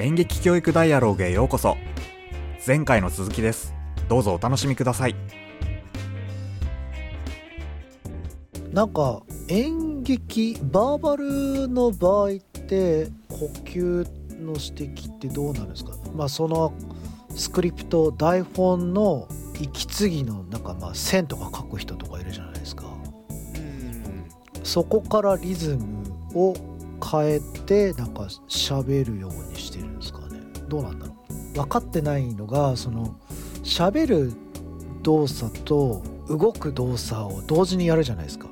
演劇教育ダイアログへようこそ。前回の続きです。どうぞお楽しみください。なんか演劇バーバルの場合って呼吸の指摘ってどうなんですか？まあそのスクリプト台本の息継ぎのなんかまあ線とか書く人とかいるじゃないですか。そこからリズムを変えてなんか喋るようにしてる。んですかねどうなんだろう。分かってないのがその喋る動作と動く動作を同時にやるじゃないですか。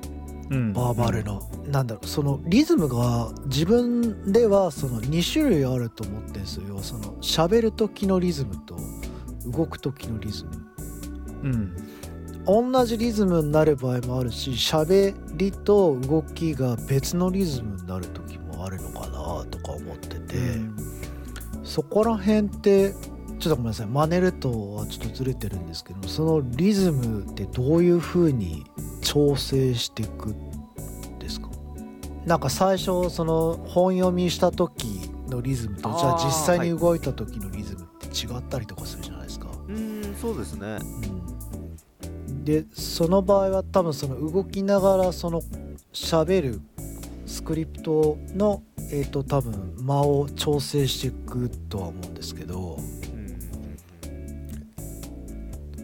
うん。バーバルの、なんだろう。そのリズムが自分ではその2種類あると思ってるんですよ。その喋る時のリズムと動く時のリズム。うん。同じリズムになる場合もあるし喋りと動きが別のリズムになる時もあるのかなとか思ってて、そこら辺ってちょっとごめんなさい。真似るとはちょっとずれてるんですけどそのリズムってどういう風に調整していくんですか？なんか最初その本読みした時のリズムとじゃあ実際に動いた時のリズムって違ったりとかするじゃないですか。うんそうですね。うん。でその場合は多分その動きながらその喋るスクリプトのえっ、と多分間を調整していくとは思うんですけど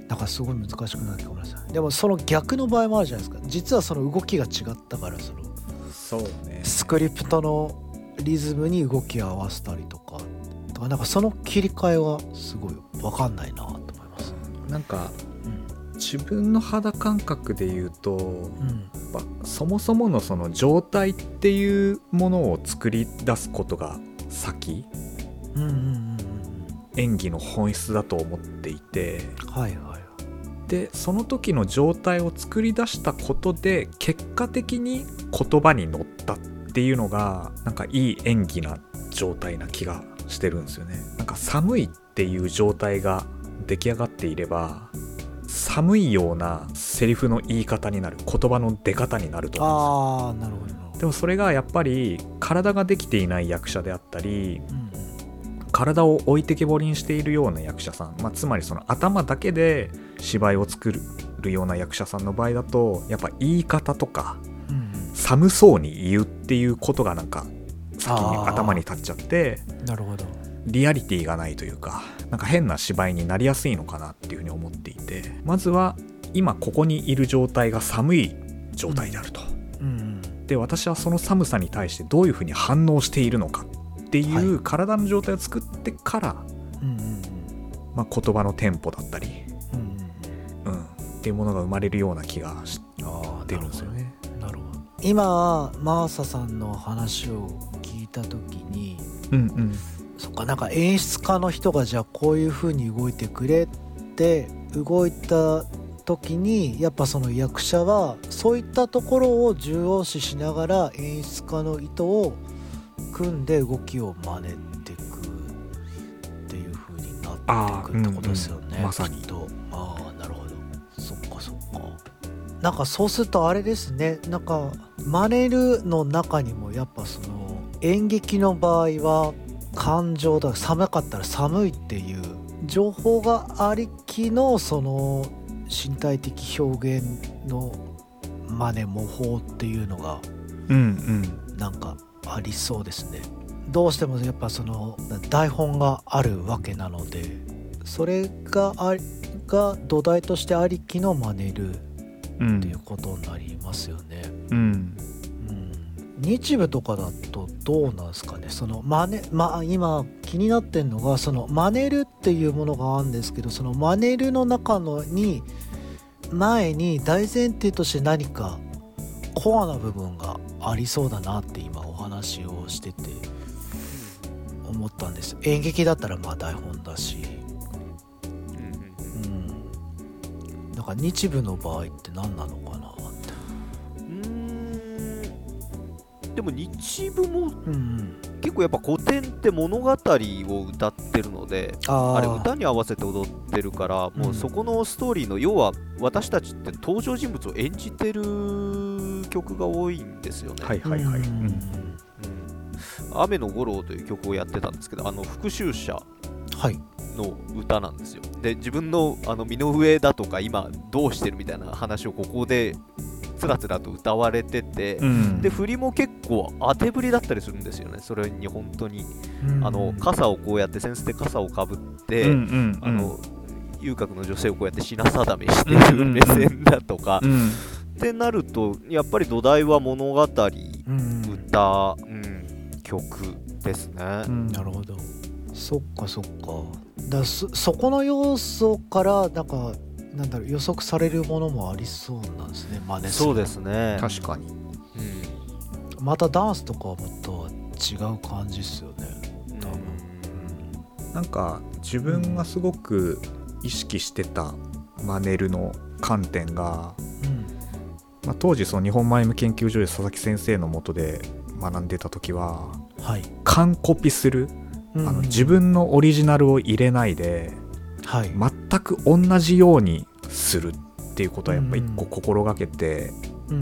なんかすごい難しくなってごめんなさいでもその逆の場合もあるじゃないですか。実はその動きが違ったからそのそうね。スクリプトのリズムに動きを合わせたりとかとかなんかその切り替えはすごい分かんないなと思います。なんかうん自分の肌感覚で言うとうん。そもそものその状態っていうものを作り出すことが先うんうんうんうん演技の本質だと思っていて。はいはい。でその時の状態を作り出したことで結果的に言葉に乗ったっていうのがなんかいい演技な状態な気がしてるんですよね。なんか寒いっていう状態が出来上がっていれば寒いようなセリフの言い方になる言葉の出方になると思うんですよ。ああなるほどでもそれがやっぱり体ができていない役者であったりうん。体を置いてけぼりにしているような役者さん、まあ、つまりその頭だけで芝居を作るような役者さんの場合だとやっぱ言い方とかうん。うん寒そうに言うっていうことがなんか先に頭に立っちゃってうんなるほどリアリティがないというかなんか変な芝居になりやすいのかなっていうふうに思っていてまずは今ここにいる状態が寒い状態であると。うんで私はその寒さに対してどういうふうに反応しているのかっていはう体の状態を作ってから、うんうんうん。まあ、言葉のテンポだったり、うんうんうん、っていうものが生まれるような気がしああてるんですよね。なるほど。今マーサさんの話を聞いた時にうんうんかなんか演出家の人がじゃあこういう風に動いてくれって動いた時にやっぱその役者はそういったところを重要視しながら演出家の意図を組んで動きを真似ていくっていう風になっていくってことですよね、うんうんまさに。と。ああなるほど。そっかそっか。なんかそうするとあれですね。なんか真似るの中にもやっぱその演劇の場合は感情だ寒かったら寒いっていう情報がありきのその身体的表現の真似模倣っていうのがうんうん。なんかありそうですね。どうしてもやっぱその台本があるわけなのでそれがあが土台としてありきの真似るうんっていうことになりますよね。うん。うん、日舞とかだとどうなんですかね？その真似、まあ、今気になってんのがその真似るっていうものがあるんですけどその真似るの中のに前に大前提として何かコアな部分がありそうだなって今お話をしてて思ったんです。演劇だったらまあ台本だし、うん、なんか日舞の場合って何なのかな？でも日舞もうんうん。結構やっぱ古典って物語を歌ってるのであれ歌に合わせて踊ってるからもうそこのストーリーの要は私たちって登場人物を演じてる曲が多いんですよね。はいはいはい、うん。うん。うん「雨の五郎」という曲をやってたんですけどあの復讐者はい。の歌なんですよ。で自分のあの身の上だとか今どうしてるみたいな話をここでつらつらと歌われてて、うん。で振りも結構当てぶりだったりするんですよね。それに本当に、あの傘をこうやって扇子で傘をかぶって、うんうんあの遊郭の女性をこうやって品定めしてる目線だとか、うん。ってなるとやっぱり土台は物語歌、うん。うん、曲ですね、うん。なるほど。そっかそっか。だそそこの要素からなんかなんだろう予測されるものもありそうなんですね真似するそうですね、確かに。うん。またダンスとかはもっと違う感じっすよね多分。なんか自分がすごく意識してたマネルの観点が、うん。まあ、当時その日本マイム研究所で佐々木先生のもとで学んでた時ははい、完コピする、うん。あの自分のオリジナルを入れないではい、全く同じようにするっていうことはやっぱ一個心がけて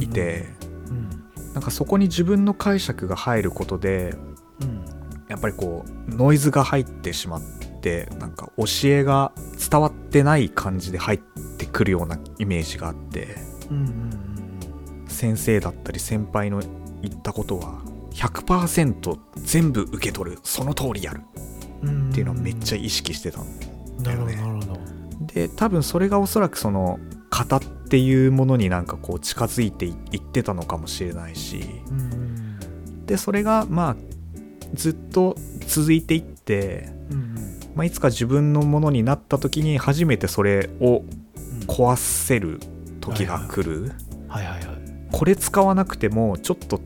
いて、うん。なんかそこに自分の解釈が入ることでうん。やっぱりこうノイズが入ってしまってなんか教えが伝わってない感じで入ってくるようなイメージがあってうんうん先生だったり先輩の言ったことは100%全部受け取る。その通りやるっていうのをめっちゃ意識してたんだよね。なるほどで多分それがおそらくその型っていうものになんかこう近づいていってたのかもしれないし。うんうん。でそれがまあずっと続いていって、うんまあ、いつか自分のものになった時に初めてそれをうん。壊せる時が来る、はいはいはい。これ使わなくてもちょっと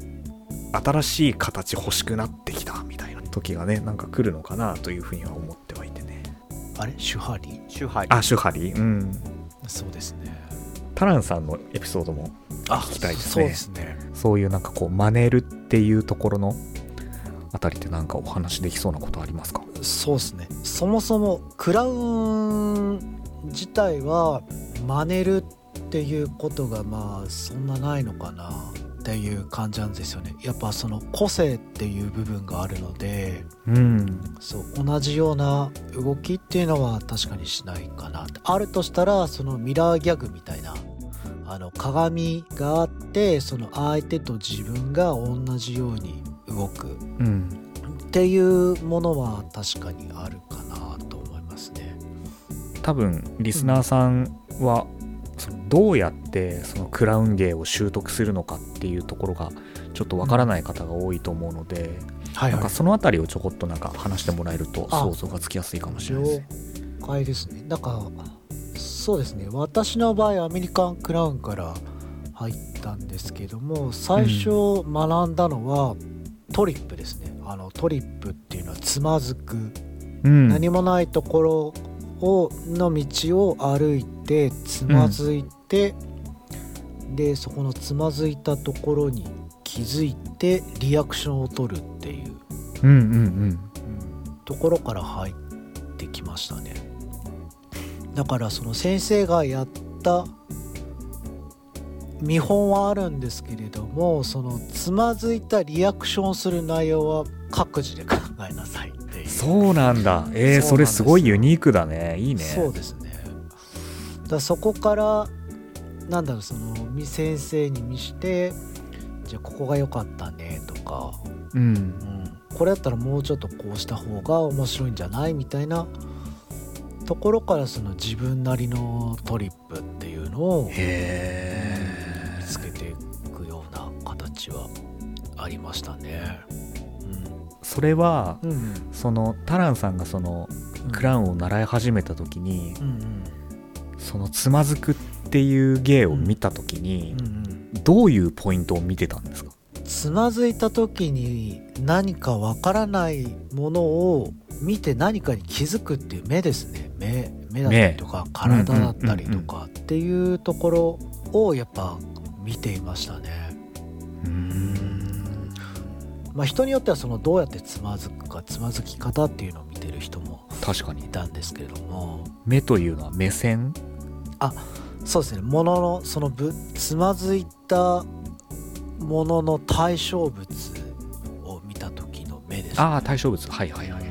新しい形欲しくなってきたみたいな時がねなんか来るのかなというふうには思ってあれ？シュハリ？手張りあシュハリ？うん。そうですね。タランさんのエピソードもあ聞きたいですね。そうですね。そういうなんかこう真似るっていうところのあたりってなんかお話できそうなことありますか？そうですね。そもそもクラウン自体は真似るっていうことがまあそんなないのかなっていう感じなんですよね。やっぱその個性っていう部分があるのでうんそう同じような動きっていうのは確かにしないかなあるとしたらそのミラーギャグみたいなあの鏡があってその相手と自分が同じように動く。うんっていうものは確かにあるかなと思いますね。多分リスナーさんは、どうやってそのクラウン芸を習得するのかっていうところがちょっとわからない方が多いと思うので、はなんかそのあたりをちょこっとなんか話してもらえるとあ想像がつきやすいかもしれないですね。了解ですね。なんかそうですね私の場合アメリカンクラウンから入ったんですけども最初学んだのはトリップですね。あのトリップっていうのはつまずく、うん、何もないところをの道を歩いてつまずいて、でそこのつまずいたところに気づいてリアクションを取るっていう、うんうんうんところから入ってきましたねだからその先生がやった見本はあるんですけれどもそのつまずいたリアクションする内容は各自で考えなさいっていうそうなんだ。えー、それすごいユニークだね。いいね。そうですねだそこからなんだろうそのみ先生に見してじゃあここが良かったねとか、うん。う。ん、これだったらもうちょっとこうした方が面白いんじゃない？みたいな。ところからその自分なりのトリップっていうのをへ見つけていくような形はありましたね。それはうんうん。そのタランさんがそのクラウンを習い始めた時に、うんそのつまずくっていう芸を見た時にどういうポイントを見てたんですか？つまずいた時に何かわからないものを見て何かに気づくっていう目ですね。目目だったりとか体だったりとかっていうところをやっぱ見ていましたね。うーん。まあ人によってはそのどうやってつまずくかつまずき方っていうのを見てる人もい確かに。たんですけれども。目というのは目線？そうですね。もののそのぶつまずいたものの対象物を見た時の目ですよああ対象物。はいはいはい。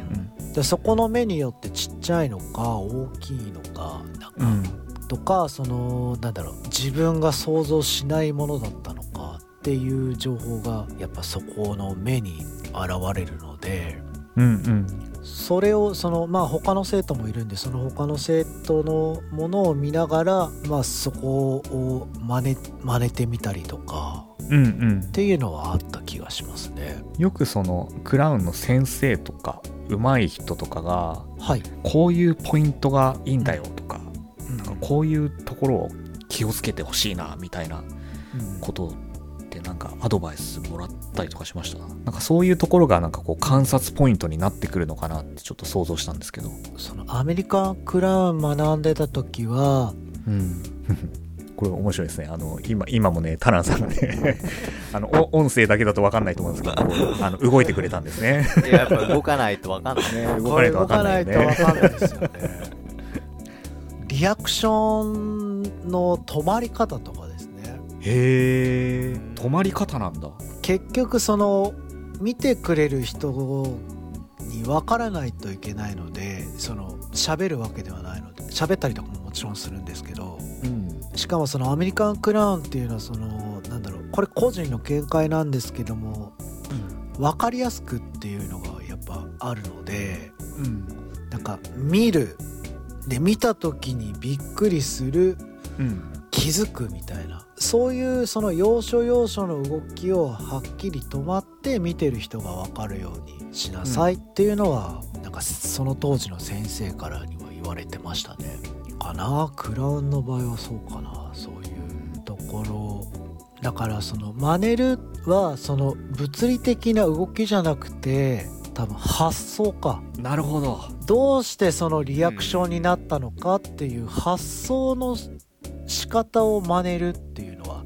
でそこの目によってちっちゃいのか大きいのかなんか、うん。とかそのなんだろう自分が想像しないものだったのかっていう情報がやっぱそこの目に現れるのでうんうんそれをそのまあ他の生徒もいるんでその他の生徒のものを見ながらまあそこを真似真似てみたりとかうんうんっていうのはあった気がしますね。よくそのクラウンの先生とか上手い人とかがはい。こういうポイントがいいんだよとかうんなんかこういうところを気をつけてほしいなみたいなうんことってなんかアドバイスもらったりとかしました？なんかそういうところがなんかこう観察ポイントになってくるのかなってちょっと想像したんですけど。そのアメリカンクラウン学んでた時はうん。これ面白いですね。あの今今もねタランさんがね あのお音声だけだと分かんないと思うんですけど あの動いてくれたんですね。いややっぱ動かないとわかんない。ね。動こかないと分かんないいと分かんないですよね。リアクションの止まり方とかへえ止まり方なんだ。結局その見てくれる人に分からないといけないのでその喋るわけではないので喋ったりとかももちろんするんですけどうん。しかもそのアメリカンクラウンっていうのはそのなんだろうこれ個人の見解なんですけども分かりやすくっていうのがやっぱあるのでうん。なんか見るで見た時にびっくりするうん気づくみたいな。そういうその要所要所の動きをはっきり止まって見てる人が分かるようにしなさいっていうのは、なんかその当時の先生からには言われてましたね。かな？クラウンの場合はそうかな。そういうところ。だからその真似るはその物理的な動きじゃなくて多分発想か。なるほど。どうしてそのリアクションになったのかっていう発想の仕方を真似るっていうのは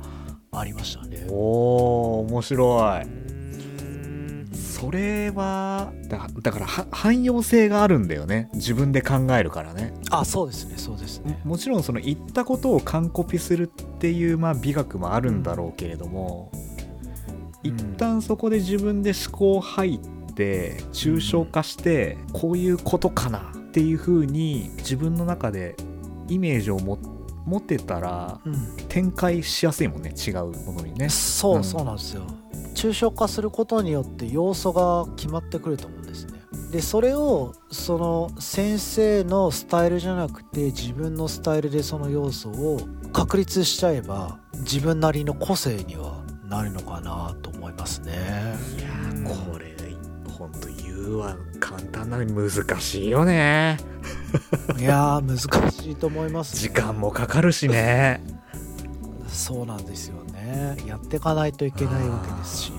ありましたね。おー面白い。うん。それはだだからは汎用性があるんだよね。自分で考えるからね。あそうですねそうですね。もちろんその言ったことを完コピするっていうまあ美学もあるんだろうけれども、一旦そこで自分で思考入って抽象化してこういうことかなっていう風に自分の中でイメージをも持てたらうん、展開しやすいもんね違うものにねそう、うんそうなんですよ。抽象化することによって要素が決まってくると思うんですね。でそれをその先生のスタイルじゃなくて自分のスタイルでその要素を確立しちゃえば自分なりの個性にはなるのかなと思いますね。いやーこれほんと言うは簡単なのに難しいよねいやー難しいと思います、ね。時間もかかるしね。そうなんですよね。やっていかないといけないわけですし。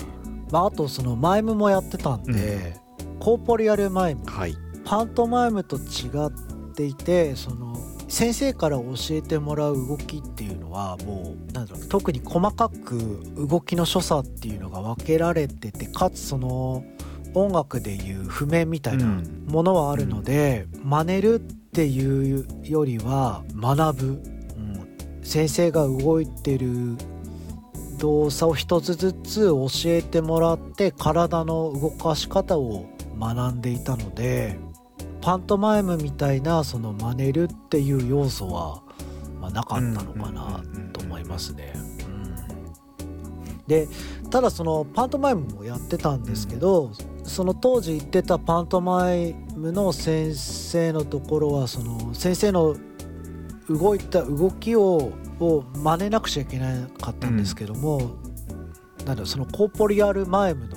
まあ、あとそのマイムもやってたんで、コーポリアルマイム。はい。パントマイムと違っていてその先生から教えてもらう動きっていうのはもうなんだろう特に細かく動きの所作っていうのが分けられててかつその音楽でいう譜面みたいなうん。ものはあるので、真似るっていうよりは学ぶ、うん、先生が動いてる動作を一つずつ教えてもらって体の動かし方を学んでいたのでパントマイムみたいなその真似るっていう要素は、まあ、なかったのかなと思いますね。うん。でただそのパントマイムもやってたんですけど、その当時行ってたパントマイムの先生のところはその先生の動いた動きをを真似なくちゃいけなかったんですけども、なんだろうそのコーポリアルマイム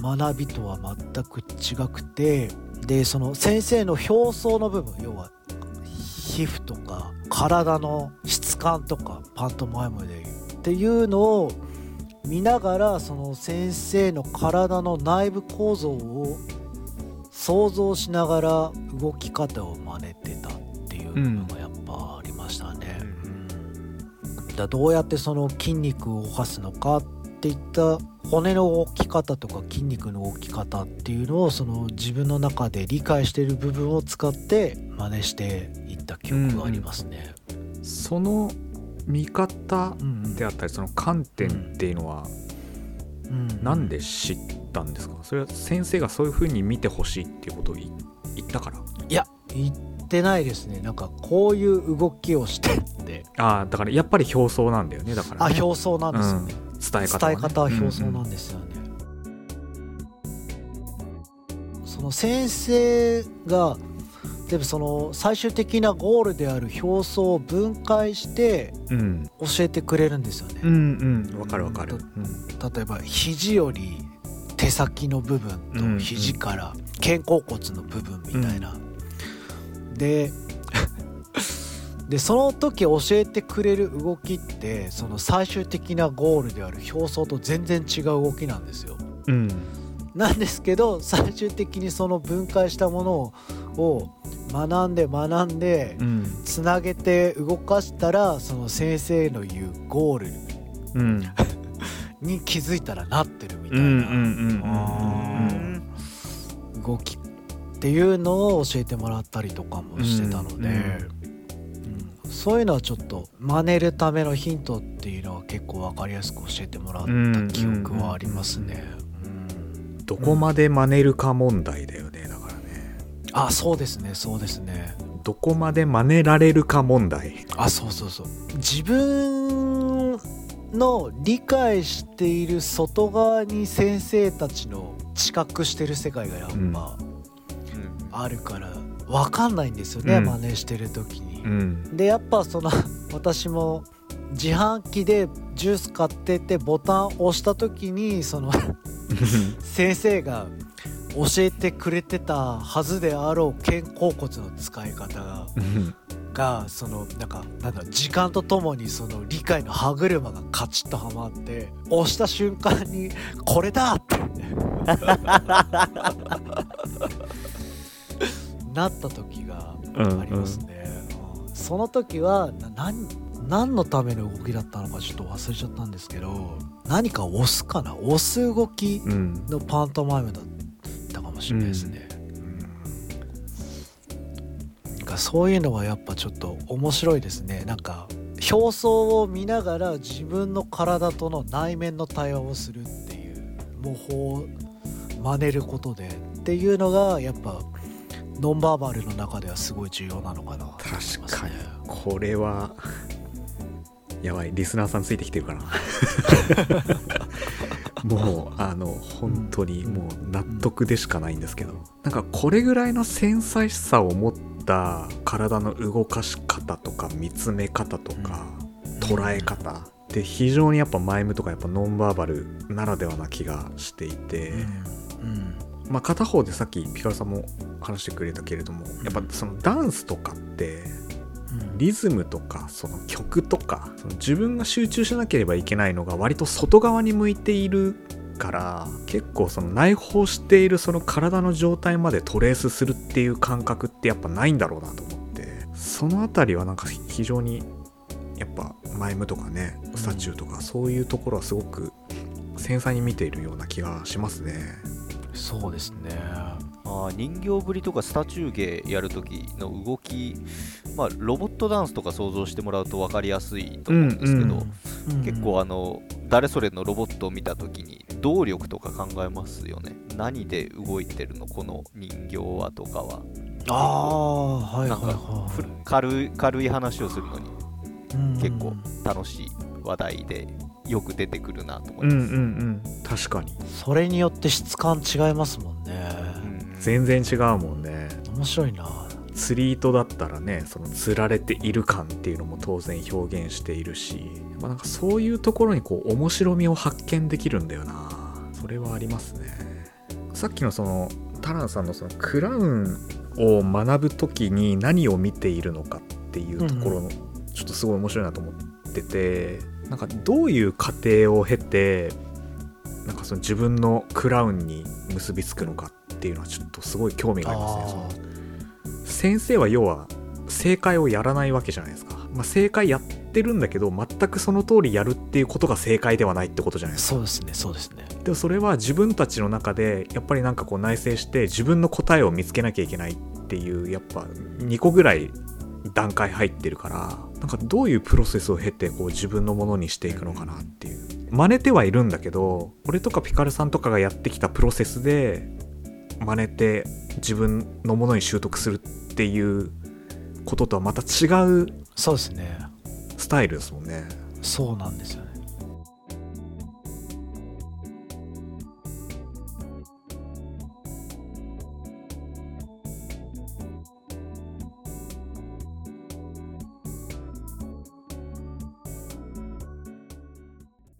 の学びとは全く違くてでその先生の表層の部分要は皮膚とか体の質感とかパントマイムでいうっていうのを見ながらその先生の体の内部構造を想像しながら動き方を真似てたっていうのがやっぱありましたね。うんだどうやってその筋肉を動かすのかっていった骨の動き方とか筋肉の動き方っていうのをその自分の中で理解している部分を使って真似していった記憶がありますね。その見方うんうんであったりその観点っていうのはうん。なんで知ったんですか？それは先生がそういう風に見てほしいっていうことを言言ったから？いや言ってないですね。なんかこういう動きをしてって。ああだからやっぱり表層なんだよねだから、ね、あ表層なんですよね、伝え方は、ね、伝え方は表層なうんんですよね、その先生がでもその最終的なゴールである表層を分解してうん。教えてくれるんですよね、うんうん。わかるわかる、ううん。例えば肘より手先の部分うんと肘から肩甲骨の部分みたいな、ででその時教えてくれる動きってその最終的なゴールである表層と全然違う動きなんですよ。うん。なんですけど最終的にその分解したものを学んで学んでうん。つなげて動かしたらその先生の言うゴールうん。に気づいたらなってるみたいな。動きっていうのを教えてもらったりとかもしてたので、うんうん。そういうのはちょっと真似るためのヒントっていうのは結構分かりやすく教えてもらった記憶はありますね。うん。どこまで真似るか問題だよあそうですねそうですね。どこまで真似られるか問題。あそうそうそう。自分の理解している外側に先生たちの知覚してる世界がやっぱうん。あるから分かんないんですよね、うん。真似してる時に。うん。でやっぱその 私も自販機でジュース買っててボタン押した時にその 先生が教えてくれてたはずであろう肩甲骨の使い方ががそのなんかなんだ時間とともにその理解の歯車がカチッとはまって押した瞬間にこれだってなった時がありますね、うんその時はな何何のための動きだったのかちょっと忘れちゃったんですけど何か押すかな？押す動きうん。のパントマイムだった。かもしれないですね、うん。かそういうのはやっぱちょっと面白いですね。なんか表層を見ながら自分の体との内面の対話をするっていう模倣を真似ることでっていうのがやっぱノンバーバルの中ではすごい重要なのかなね。確かに。これはやばい。リスナーさんついてきてるかな もうあの本当にもう納得でしかないんですけど。なんかこれぐらいの繊細さを持った体の動かし方とか見つめ方とか捉え方。って非常にやっぱマイムとかやっぱノンバーバルならではな気がしていて、まあ、片方でさっきピカルさんも話してくれたけれどもやっぱそのダンスとかってうんリズムとかその曲とかその自分が集中しなければいけないのが割と外側に向いているから結構その内包しているその体の状態までトレースするっていう感覚ってやっぱないんだろうなと思ってそのあたりはなんか非常にやっぱマイムとかねスタチューとかそういうところはすごく繊細に見ているような気がしますね。そうですね。あー人形ぶりとかスタチュー芸やるときの動き、まあ、ロボットダンスとか想像してもらうと分かりやすいと思うんですけど、うん結構あの誰それのロボットを見たときに動力とか考えますよね。何で動いてるのこの人形はとかは。ああはいはいなんかはい軽い話をするのにい結構楽しい話題でよく出てくるなと思うんうんいます、うん。確かに。それによって質感違いますもんね。うん全然違うもんね。面白いな。釣り糸だったらねその釣られている感っていうのも当然表現しているし、まあ、なんかそういうところにこう面白みを発見できるんだよな。それはありますね。さっきのそのタランさんのそのクラウンを学ぶ時に何を見ているのかっていうところのちょっとすごい面白いなと思っててなんかどういう過程を経てなんかその自分のクラウンに結びつくのかっていうのはちょっとすごい興味がありますねその先生は要は正解をやらないわけじゃないですか、まあ、正解やってるんだけど全くその通りやるっていうことが正解ではないってことじゃないですか。そうですねそうですね。でもそれは自分たちの中でやっぱりなんかこう内省して自分の答えを見つけなきゃいけないっていうやっぱ2個ぐらい段階入ってるからなんかどういうプロセスを経てこう自分のものにしていくのかなっていう。真似てはいるんだけど俺とかピカルさんとかがやってきたプロセスで真似て自分のものに習得するっていうこととはまた違うそうですね。スタイルですもんね。そうなんですよね